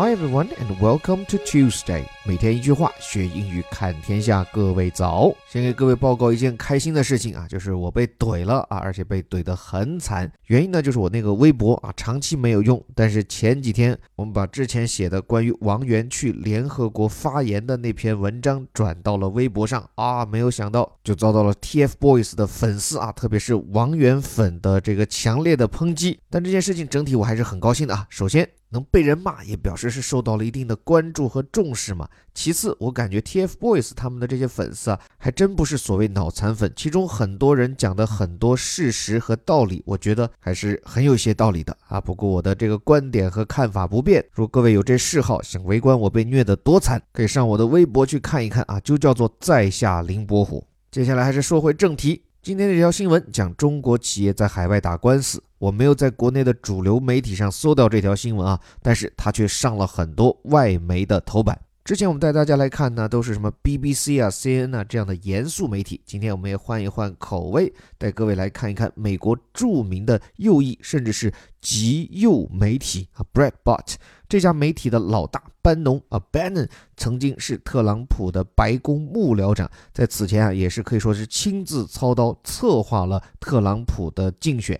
Hi everyone and welcome to Tuesday。每天一句话，学英语看天下。各位早，先给各位报告一件开心的事情啊，就是我被怼了啊，而且被怼得很惨。原因呢，就是我那个微博啊，长期没有用。但是前几天我们把之前写的关于王源去联合国发言的那篇文章转到了微博上啊，没有想到就遭到了 TFBOYS 的粉丝啊，特别是王源粉的这个强烈的抨击。但这件事情整体我还是很高兴的啊。首先。能被人骂，也表示是受到了一定的关注和重视嘛。其次，我感觉 TFBOYS 他们的这些粉丝啊，还真不是所谓脑残粉，其中很多人讲的很多事实和道理，我觉得还是很有些道理的啊。不过我的这个观点和看法不变。如果各位有这嗜好，想围观我被虐得多惨，可以上我的微博去看一看啊，就叫做在下凌伯虎。接下来还是说回正题。今天这条新闻讲中国企业在海外打官司，我没有在国内的主流媒体上搜到这条新闻啊，但是它却上了很多外媒的头版。之前我们带大家来看呢，都是什么 BBC 啊、CNN 啊这样的严肃媒体。今天我们也换一换口味，带各位来看一看美国著名的右翼甚至是极右媒体啊，Breitbart。这家媒体的老大班农啊，Bannon 曾经是特朗普的白宫幕僚长，在此前啊，也是可以说是亲自操刀策划了特朗普的竞选。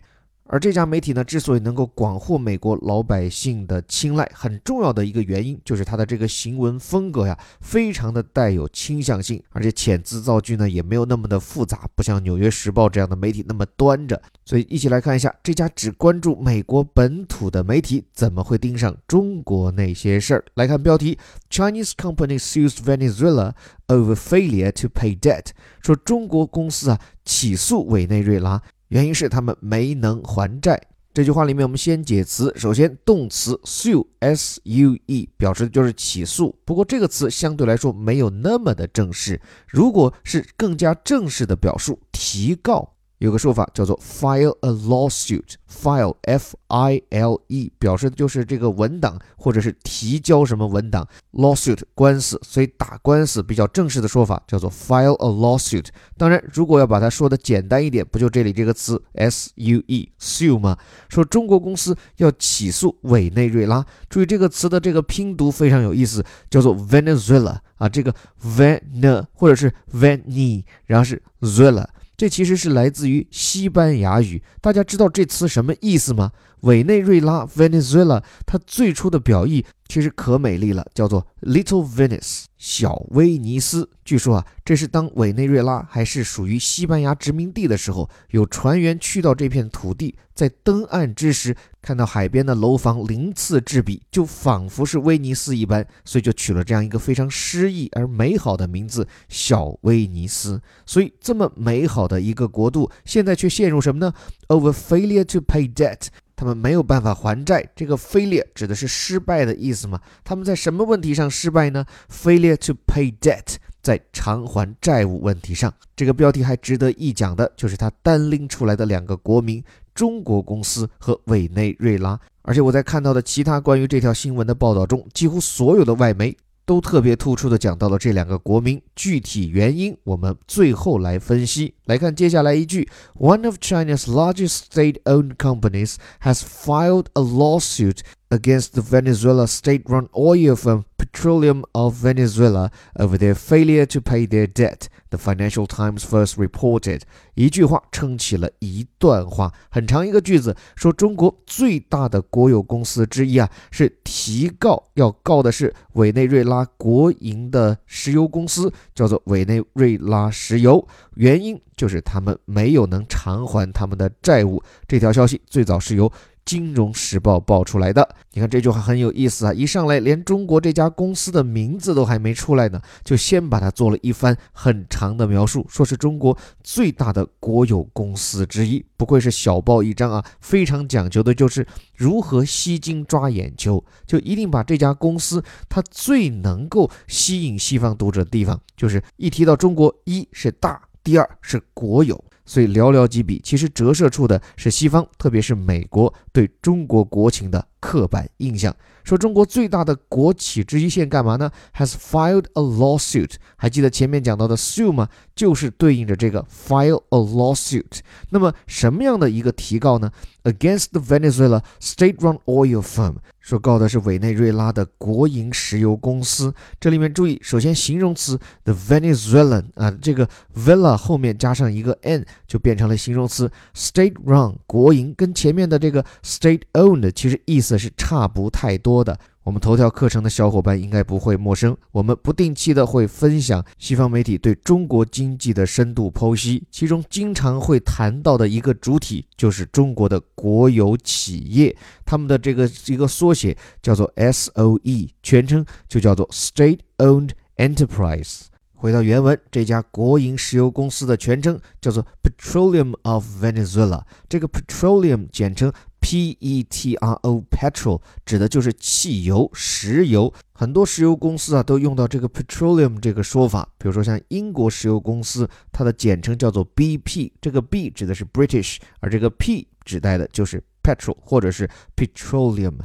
而这家媒体呢，之所以能够广获美国老百姓的青睐，很重要的一个原因就是它的这个行文风格呀，非常的带有倾向性，而且遣字造句呢也没有那么的复杂，不像《纽约时报》这样的媒体那么端着。所以，一起来看一下这家只关注美国本土的媒体怎么会盯上中国那些事儿。来看标题：Chinese company sues Venezuela over failure to pay debt，说中国公司啊起诉委内瑞拉。原因是他们没能还债。这句话里面，我们先解词。首先，动词 sue，s u e，表示的就是起诉。不过这个词相对来说没有那么的正式。如果是更加正式的表述，提告。有个说法叫做 file a lawsuit，file f i l e 表示的就是这个文档或者是提交什么文档，lawsuit 官司，所以打官司比较正式的说法叫做 file a lawsuit。当然，如果要把它说的简单一点，不就这里这个词 s u e sue 吗？说中国公司要起诉委内瑞拉，注意这个词的这个拼读非常有意思，叫做 Venezuela 啊，这个 Ven 或者是 Veni，然后是 Zuela。这其实是来自于西班牙语，大家知道这词什么意思吗？委内瑞拉 （Venezuela） 它最初的表意其实可美丽了，叫做 Little Venice，小威尼斯。据说啊，这是当委内瑞拉还是属于西班牙殖民地的时候，有船员去到这片土地，在登岸之时，看到海边的楼房鳞次栉比，就仿佛是威尼斯一般，所以就取了这样一个非常诗意而美好的名字——小威尼斯。所以这么美好的一个国度，现在却陷入什么呢？Over failure to pay debt。他们没有办法还债，这个 failure 指的是失败的意思吗？他们在什么问题上失败呢？Failure to pay debt，在偿还债务问题上。这个标题还值得一讲的就是他单拎出来的两个国民：中国公司和委内瑞拉。而且我在看到的其他关于这条新闻的报道中，几乎所有的外媒。都特别突出的讲到了这两个国民具体原因，我们最后来分析。来看接下来一句：One of China's largest state-owned companies has filed a lawsuit against the Venezuela state-run oil firm Petroleum of Venezuela over their failure to pay their debt. The Financial Times first reported. 一句话撑起了一段话，很长一个句子，说中国最大的国有公司之一啊，是提告要告的是委内瑞拉国营的石油公司，叫做委内瑞拉石油，原因就是他们没有能偿还他们的债务。这条消息最早是由。金融时报爆出来的，你看这句话很有意思啊！一上来连中国这家公司的名字都还没出来呢，就先把它做了一番很长的描述，说是中国最大的国有公司之一。不愧是小报一张啊，非常讲究的就是如何吸睛抓眼球，就一定把这家公司它最能够吸引西方读者的地方，就是一提到中国，一是大，第二是国有。所以寥寥几笔，其实折射出的是西方，特别是美国对中国国情的刻板印象。说中国最大的国企之一现干嘛呢？Has filed a lawsuit。还记得前面讲到的 sue 吗？就是对应着这个 file a lawsuit。那么什么样的一个提告呢？Against the Venezuela state-run oil firm。说告的是委内瑞拉的国营石油公司。这里面注意，首先形容词 the Venezuelan 啊，这个 vela 后面加上一个 n 就变成了形容词 state-run 国营，跟前面的这个 state-owned 其实意思是差不太多的。我们头条课程的小伙伴应该不会陌生，我们不定期的会分享西方媒体对中国经济的深度剖析，其中经常会谈到的一个主体就是中国的国有企业，他们的这个一个缩写叫做 SOE，全称就叫做 State-Owned Enterprise。回到原文，这家国营石油公司的全称叫做 Petroleum of Venezuela，这个 Petroleum 简称。P-E-T-R-O，petrol 指的就是汽油、石油。很多石油公司啊都用到这个 petroleum 这个说法。比如说像英国石油公司，它的简称叫做 BP，这个 B 指的是 British，而这个 P 指代的就是 petrol 或者是 petroleum。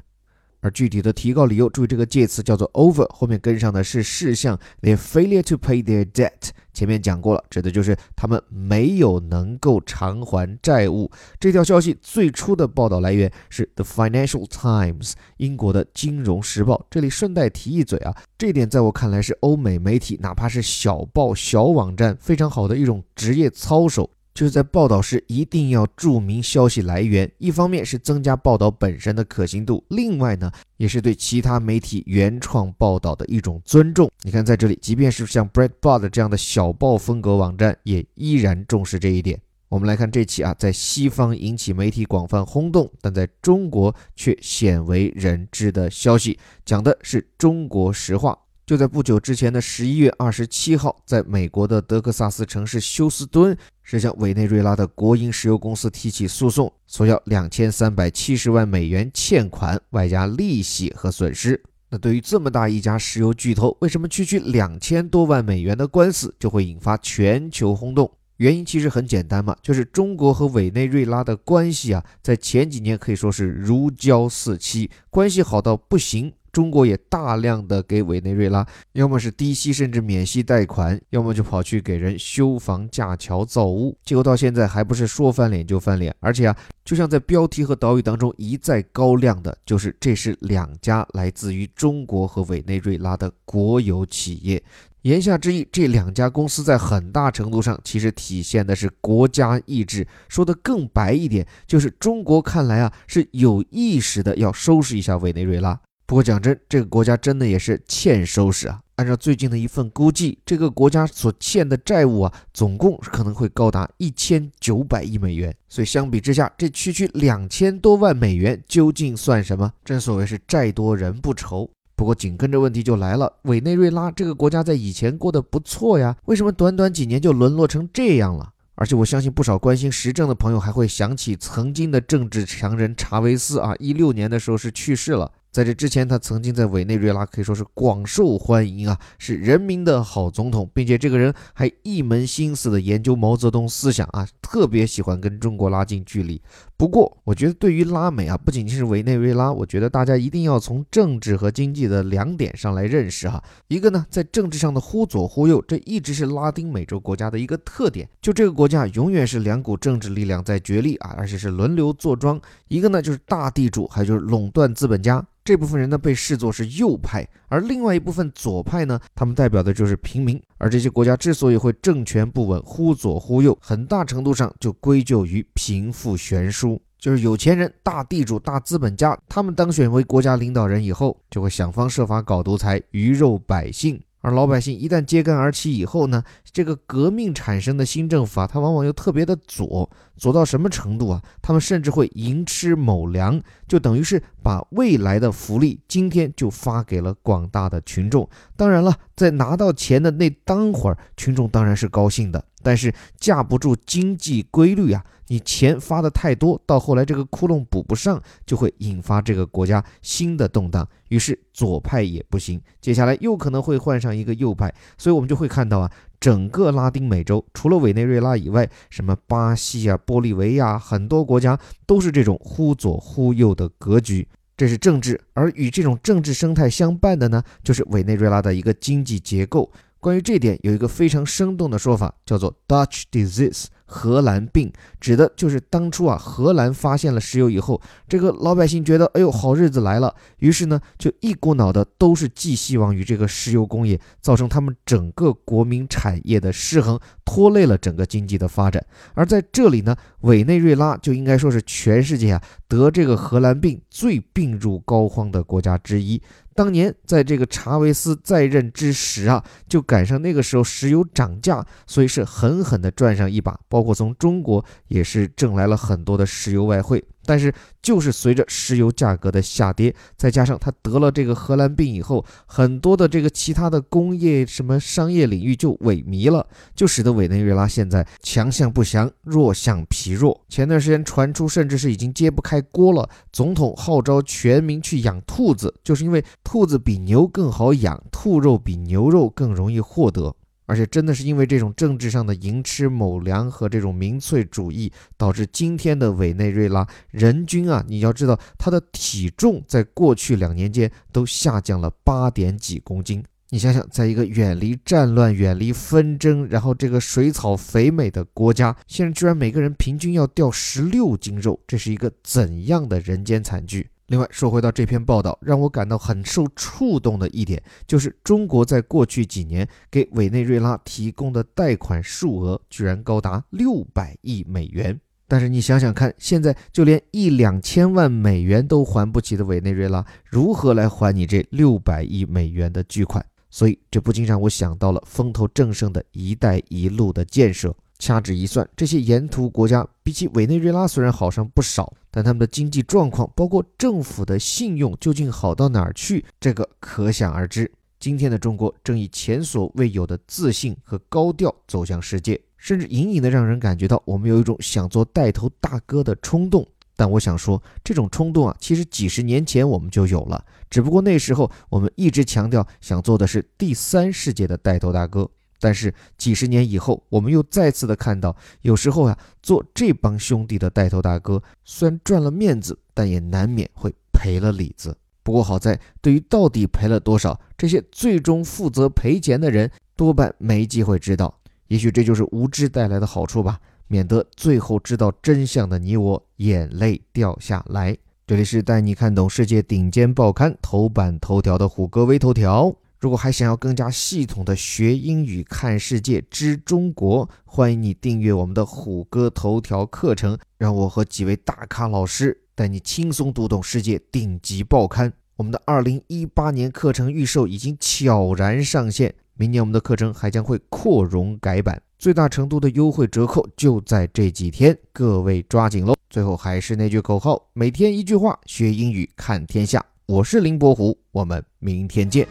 而具体的提告理由，注意这个介词叫做 over，后面跟上的是事项，their failure to pay their debt。前面讲过了，指的就是他们没有能够偿还债务。这条消息最初的报道来源是 The Financial Times，英国的金融时报。这里顺带提一嘴啊，这点在我看来是欧美媒体，哪怕是小报、小网站，非常好的一种职业操守。就是在报道时一定要注明消息来源，一方面是增加报道本身的可信度，另外呢，也是对其他媒体原创报道的一种尊重。你看，在这里，即便是像 Breitbart 这样的小报风格网站，也依然重视这一点。我们来看这期啊，在西方引起媒体广泛轰动，但在中国却鲜为人知的消息，讲的是中国石化。就在不久之前的十一月二十七号，在美国的德克萨斯城市休斯敦，是向委内瑞拉的国营石油公司提起诉讼，索要两千三百七十万美元欠款，外加利息和损失。那对于这么大一家石油巨头，为什么区区两千多万美元的官司就会引发全球轰动？原因其实很简单嘛，就是中国和委内瑞拉的关系啊，在前几年可以说是如胶似漆，关系好到不行。中国也大量的给委内瑞拉，要么是低息甚至免息贷款，要么就跑去给人修房架桥造屋，结果到现在还不是说翻脸就翻脸，而且啊，就像在标题和导语当中一再高亮的，就是这是两家来自于中国和委内瑞拉的国有企业，言下之意，这两家公司在很大程度上其实体现的是国家意志，说的更白一点，就是中国看来啊是有意识的要收拾一下委内瑞拉。不过讲真，这个国家真的也是欠收拾啊！按照最近的一份估计，这个国家所欠的债务啊，总共可能会高达一千九百亿美元。所以相比之下，这区区两千多万美元究竟算什么？正所谓是债多人不愁。不过紧跟着问题就来了，委内瑞拉这个国家在以前过得不错呀，为什么短短几年就沦落成这样了？而且我相信不少关心时政的朋友还会想起曾经的政治强人查韦斯啊，一六年的时候是去世了。在这之前，他曾经在委内瑞拉可以说是广受欢迎啊，是人民的好总统，并且这个人还一门心思的研究毛泽东思想啊，特别喜欢跟中国拉近距离。不过，我觉得对于拉美啊，不仅仅是委内瑞拉，我觉得大家一定要从政治和经济的两点上来认识哈。一个呢，在政治上的忽左忽右，这一直是拉丁美洲国家的一个特点，就这个国家永远是两股政治力量在角力啊，而且是轮流坐庄。一个呢，就是大地主，还有就是垄断资本家。这部分人呢被视作是右派，而另外一部分左派呢，他们代表的就是平民。而这些国家之所以会政权不稳、忽左忽右，很大程度上就归咎于贫富悬殊，就是有钱人、大地主、大资本家，他们当选为国家领导人以后，就会想方设法搞独裁，鱼肉百姓。而老百姓一旦揭竿而起以后呢，这个革命产生的新政府啊，它往往又特别的左，左到什么程度啊？他们甚至会寅吃卯粮，就等于是把未来的福利今天就发给了广大的群众。当然了，在拿到钱的那当会儿，群众当然是高兴的，但是架不住经济规律啊。你钱发的太多，到后来这个窟窿补不上，就会引发这个国家新的动荡。于是左派也不行，接下来又可能会换上一个右派。所以我们就会看到啊，整个拉丁美洲除了委内瑞拉以外，什么巴西啊、玻利维亚，很多国家都是这种忽左忽右的格局。这是政治，而与这种政治生态相伴的呢，就是委内瑞拉的一个经济结构。关于这点，有一个非常生动的说法，叫做 Dutch disease。荷兰病指的就是当初啊，荷兰发现了石油以后，这个老百姓觉得，哎呦，好日子来了，于是呢，就一股脑的都是寄希望于这个石油工业，造成他们整个国民产业的失衡，拖累了整个经济的发展。而在这里呢，委内瑞拉就应该说是全世界啊得这个荷兰病最病入膏肓的国家之一。当年在这个查韦斯在任之时啊，就赶上那个时候石油涨价，所以是狠狠地赚上一把，包括从中国也是挣来了很多的石油外汇。但是，就是随着石油价格的下跌，再加上他得了这个荷兰病以后，很多的这个其他的工业什么商业领域就萎靡了，就使得委内瑞拉现在强项不详，弱项疲弱。前段时间传出，甚至是已经揭不开锅了，总统号召全民去养兔子，就是因为兔子比牛更好养，兔肉比牛肉更容易获得。而且真的是因为这种政治上的寅吃卯粮和这种民粹主义，导致今天的委内瑞拉人均啊，你要知道他的体重在过去两年间都下降了八点几公斤。你想想，在一个远离战乱、远离纷争，然后这个水草肥美的国家，现在居然每个人平均要掉十六斤肉，这是一个怎样的人间惨剧？另外说回到这篇报道，让我感到很受触动的一点，就是中国在过去几年给委内瑞拉提供的贷款数额居然高达六百亿美元。但是你想想看，现在就连一两千万美元都还不起的委内瑞拉，如何来还你这六百亿美元的巨款？所以这不禁让我想到了风头正盛的一带一路的建设。掐指一算，这些沿途国家比起委内瑞拉虽然好上不少，但他们的经济状况，包括政府的信用，究竟好到哪儿去？这个可想而知。今天的中国正以前所未有的自信和高调走向世界，甚至隐隐的让人感觉到我们有一种想做带头大哥的冲动。但我想说，这种冲动啊，其实几十年前我们就有了，只不过那时候我们一直强调想做的是第三世界的带头大哥。但是几十年以后，我们又再次的看到，有时候呀，做这帮兄弟的带头大哥，虽然赚了面子，但也难免会赔了里子。不过好在，对于到底赔了多少，这些最终负责赔钱的人，多半没机会知道。也许这就是无知带来的好处吧，免得最后知道真相的你我眼泪掉下来。这里是带你看懂世界顶尖报刊头版头条的虎哥微头条。如果还想要更加系统的学英语、看世界、知中国，欢迎你订阅我们的虎哥头条课程，让我和几位大咖老师带你轻松读懂世界顶级报刊。我们的二零一八年课程预售已经悄然上线，明年我们的课程还将会扩容改版，最大程度的优惠折扣就在这几天，各位抓紧喽！最后还是那句口号：每天一句话，学英语看天下。我是林伯虎，我们明天见。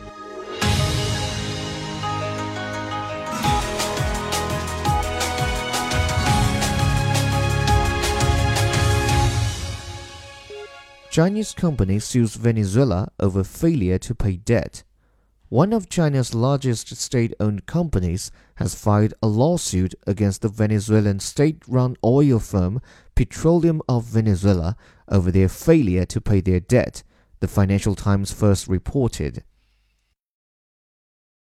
Chinese company sues Venezuela over failure to pay debt. One of China's largest state owned companies has filed a lawsuit against the Venezuelan state run oil firm Petroleum of Venezuela over their failure to pay their debt, the Financial Times first reported.